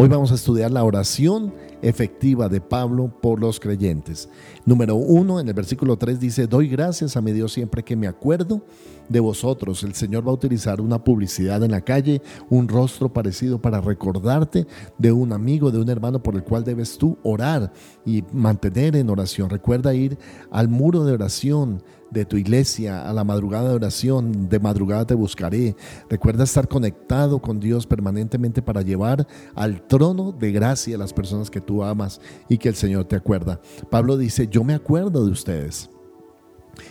Hoy vamos a estudiar la oración efectiva de Pablo por los creyentes. Número uno, en el versículo 3 dice, doy gracias a mi Dios siempre que me acuerdo de vosotros. El Señor va a utilizar una publicidad en la calle, un rostro parecido para recordarte de un amigo, de un hermano por el cual debes tú orar y mantener en oración. Recuerda ir al muro de oración de tu iglesia, a la madrugada de oración, de madrugada te buscaré. Recuerda estar conectado con Dios permanentemente para llevar al trono de gracia a las personas que tú amas y que el Señor te acuerda. Pablo dice, yo me acuerdo de ustedes.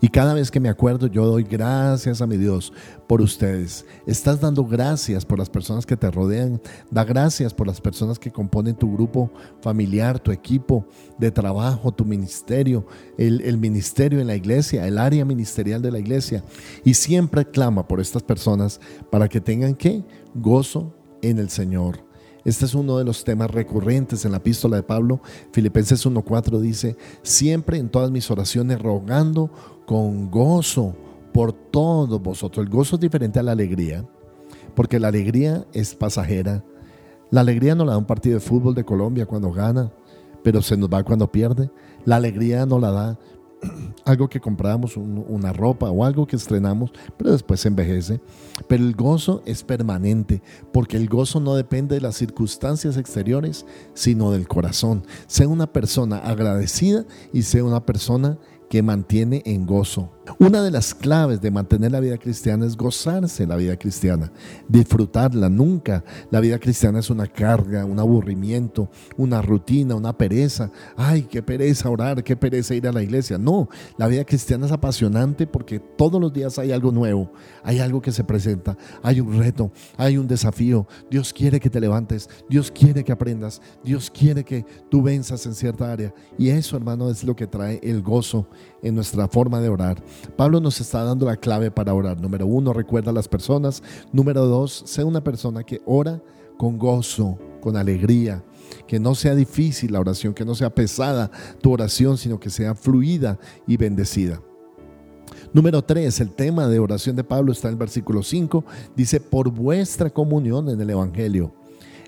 Y cada vez que me acuerdo, yo doy gracias a mi Dios por ustedes. Estás dando gracias por las personas que te rodean. Da gracias por las personas que componen tu grupo familiar, tu equipo de trabajo, tu ministerio, el, ministerio en la iglesia, el área ministerial de la iglesia. Y siempre clama por estas personas para que tengan que gozo en el Señor. Este es uno de los temas recurrentes en la epístola de Pablo. Filipenses 1.4 dice, siempre en todas mis oraciones rogando con gozo por todos vosotros. El gozo es diferente a la alegría, porque la alegría es pasajera. La alegría no la da un partido de fútbol de Colombia cuando gana, pero se nos va cuando pierde. La alegría no la da algo que compramos, un, una ropa o algo que estrenamos, pero después se envejece. Pero el gozo es permanente, porque el gozo no depende de las circunstancias exteriores, sino del corazón. Sea una persona agradecida y sea una persona que mantiene en gozo. Una de las claves de mantener la vida cristiana es gozarse la vida cristiana, disfrutarla. Nunca la vida cristiana es una carga, un aburrimiento, una rutina, una pereza. Ay, qué pereza orar, qué pereza ir a la iglesia. No, la vida cristiana es apasionante porque todos los días hay algo nuevo, hay algo que se presenta, hay un reto, hay un desafío. Dios quiere que te levantes, Dios quiere que aprendas, Dios quiere que tú venzas en cierta área. Y eso, hermano, es lo que trae el gozo en nuestra forma de orar. Pablo nos está dando la clave para orar. Número uno, recuerda a las personas. Número dos, sé una persona que ora con gozo, con alegría. Que no sea difícil la oración, que no sea pesada tu oración, sino que sea fluida y bendecida. Número tres, el tema de oración de Pablo está en el versículo 5. Dice, por vuestra comunión en el Evangelio.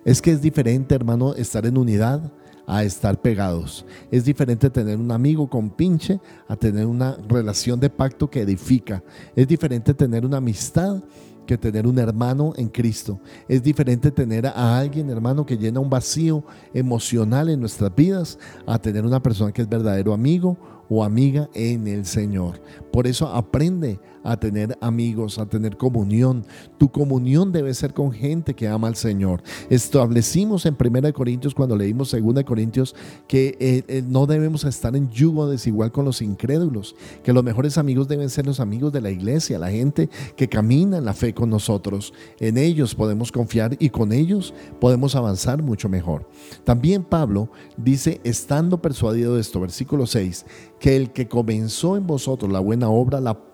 Es que es diferente, hermano, estar en unidad a estar pegados. Es diferente tener un amigo con pinche a tener una relación de pacto que edifica. Es diferente tener una amistad que tener un hermano en Cristo. Es diferente tener a alguien, hermano, que llena un vacío emocional en nuestras vidas, a tener una persona que es verdadero amigo o amiga en el Señor. Por eso aprende a tener amigos, a tener comunión. Tu comunión debe ser con gente que ama al Señor. Establecimos en 1 Corintios, cuando leímos 2 Corintios, que eh, eh, no debemos estar en yugo desigual con los incrédulos, que los mejores amigos deben ser los amigos de la iglesia, la gente que camina en la fe con nosotros. En ellos podemos confiar y con ellos podemos avanzar mucho mejor. También Pablo dice, estando persuadido de esto, versículo 6, que el que comenzó en vosotros la buena obra la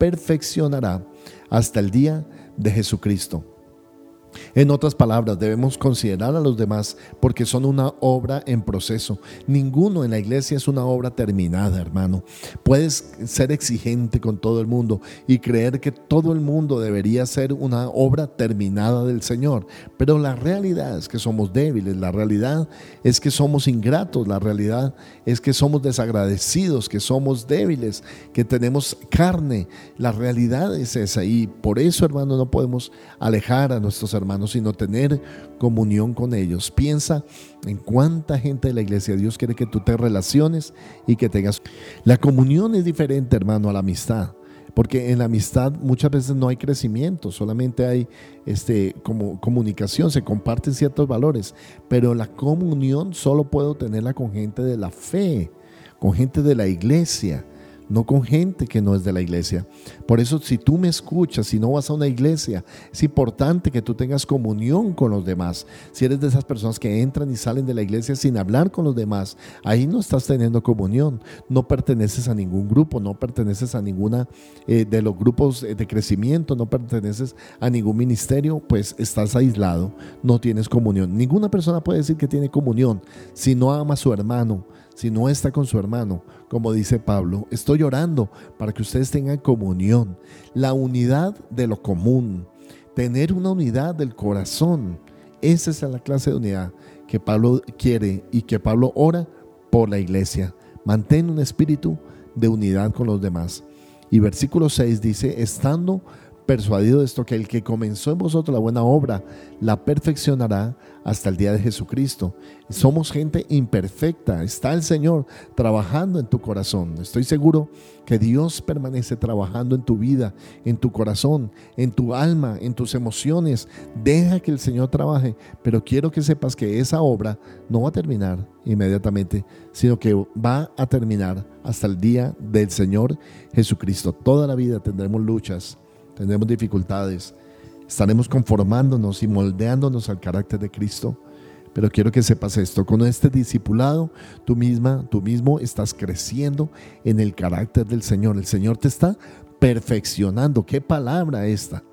hasta el día de Jesucristo. En otras palabras, debemos considerar a los demás porque son una obra en proceso. Ninguno en la iglesia es una obra terminada, hermano. Puedes ser exigente con todo el mundo y creer que todo el mundo debería ser una obra terminada del Señor. Pero la realidad es que somos débiles, la realidad es que somos ingratos, la realidad es que somos desagradecidos, que somos débiles, que tenemos carne. La realidad es esa y por eso, hermano, no podemos alejar a nuestros hermanos sino tener comunión con ellos. Piensa en cuánta gente de la iglesia Dios quiere que tú te relaciones y que tengas. La comunión es diferente, hermano, a la amistad. Porque en la amistad muchas veces no hay crecimiento, solamente hay este, como comunicación, se comparten ciertos valores. Pero la comunión solo puedo tenerla con gente de la fe, con gente de la iglesia no con gente que no es de la iglesia. Por eso si tú me escuchas, si no vas a una iglesia, es importante que tú tengas comunión con los demás. Si eres de esas personas que entran y salen de la iglesia sin hablar con los demás, ahí no estás teniendo comunión, no perteneces a ningún grupo, no perteneces a ninguna eh, de los grupos de crecimiento, no perteneces a ningún ministerio, pues estás aislado, no tienes comunión. Ninguna persona puede decir que tiene comunión si no ama a su hermano, si no está con su hermano, como dice Pablo, estoy orando para que ustedes tengan comunión, la unidad de lo común, tener una unidad del corazón. Esa es la clase de unidad que Pablo quiere y que Pablo ora por la iglesia. Mantén un espíritu de unidad con los demás. Y versículo 6 dice, estando persuadido de esto, que el que comenzó en vosotros la buena obra, la perfeccionará hasta el día de Jesucristo. Somos gente imperfecta, está el Señor trabajando en tu corazón. Estoy seguro que Dios permanece trabajando en tu vida, en tu corazón, en tu alma, en tus emociones. Deja que el Señor trabaje, pero quiero que sepas que esa obra no va a terminar inmediatamente, sino que va a terminar hasta el día del Señor Jesucristo. Toda la vida tendremos luchas tendremos dificultades, estaremos conformándonos y moldeándonos al carácter de Cristo. Pero quiero que sepas esto, con este discipulado, tú misma, tú mismo estás creciendo en el carácter del Señor. El Señor te está perfeccionando. ¿Qué palabra esta?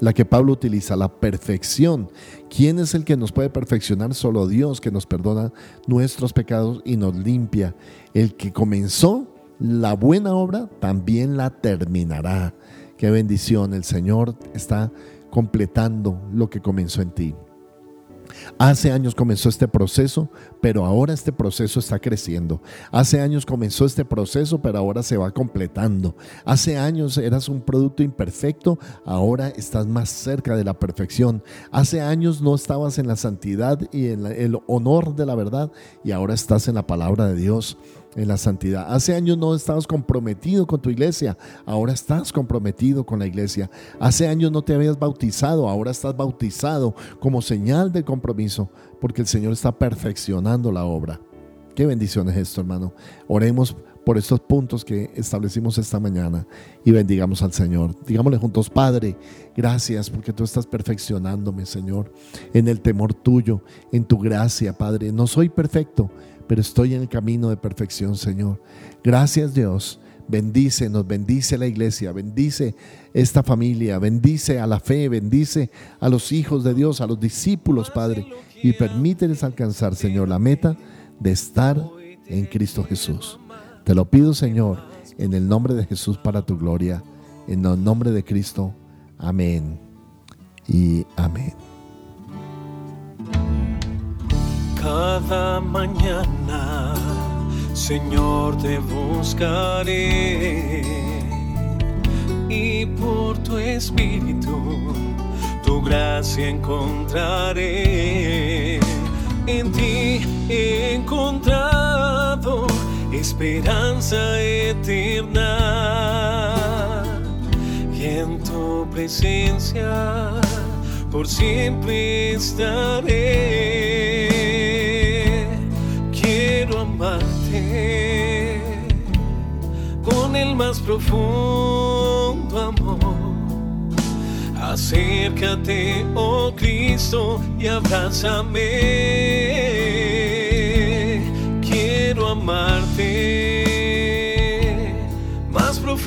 La que Pablo utiliza, la perfección. ¿Quién es el que nos puede perfeccionar? Solo Dios que nos perdona nuestros pecados y nos limpia. El que comenzó la buena obra también la terminará. Qué bendición, el Señor está completando lo que comenzó en ti. Hace años comenzó este proceso, pero ahora este proceso está creciendo. Hace años comenzó este proceso, pero ahora se va completando. Hace años eras un producto imperfecto, ahora estás más cerca de la perfección. Hace años no estabas en la santidad y en el honor de la verdad, y ahora estás en la palabra de Dios en la santidad. Hace años no estabas comprometido con tu iglesia, ahora estás comprometido con la iglesia. Hace años no te habías bautizado, ahora estás bautizado como señal de compromiso, porque el Señor está perfeccionando la obra. Qué bendición es esto, hermano. Oremos por estos puntos que establecimos esta mañana y bendigamos al Señor. Digámosle juntos, Padre, gracias porque tú estás perfeccionándome, Señor, en el temor tuyo, en tu gracia, Padre. No soy perfecto, pero estoy en el camino de perfección, Señor. Gracias Dios. Bendícenos, bendice la iglesia, bendice esta familia, bendice a la fe, bendice a los hijos de Dios, a los discípulos, Padre, y permíteles alcanzar, Señor, la meta de estar en Cristo Jesús. Te lo pido, Señor, en el nombre de Jesús para tu gloria, en el nombre de Cristo. Amén y amén. cada mañana, Señor, te buscaré y por tu espíritu tu gracia encontraré. En ti encontrado esperanza eterna y en tu presencia por siempre estaré amarte con el más profundo amor. Acércate, oh Cristo, y abrázame. Quiero amarte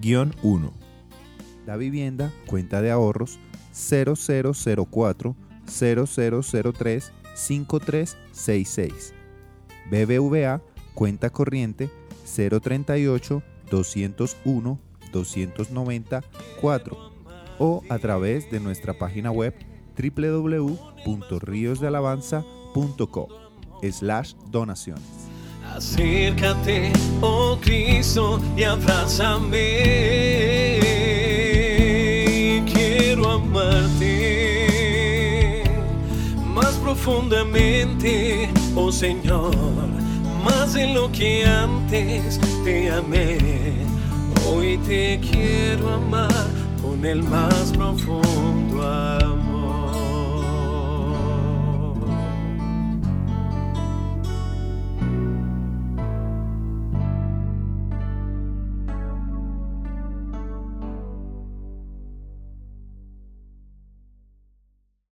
167-1. La vivienda, cuenta de ahorros 0004 0003 5366. BBVA, cuenta corriente 038 201 294 o a través de nuestra página web www.riosdealabanza.com slash donaciones. Acércate, oh Cristo, y abrázame. Quiero amarte más profundamente, oh Señor, más de lo que antes te amé. Hoy te quiero amar con el más profundo amor.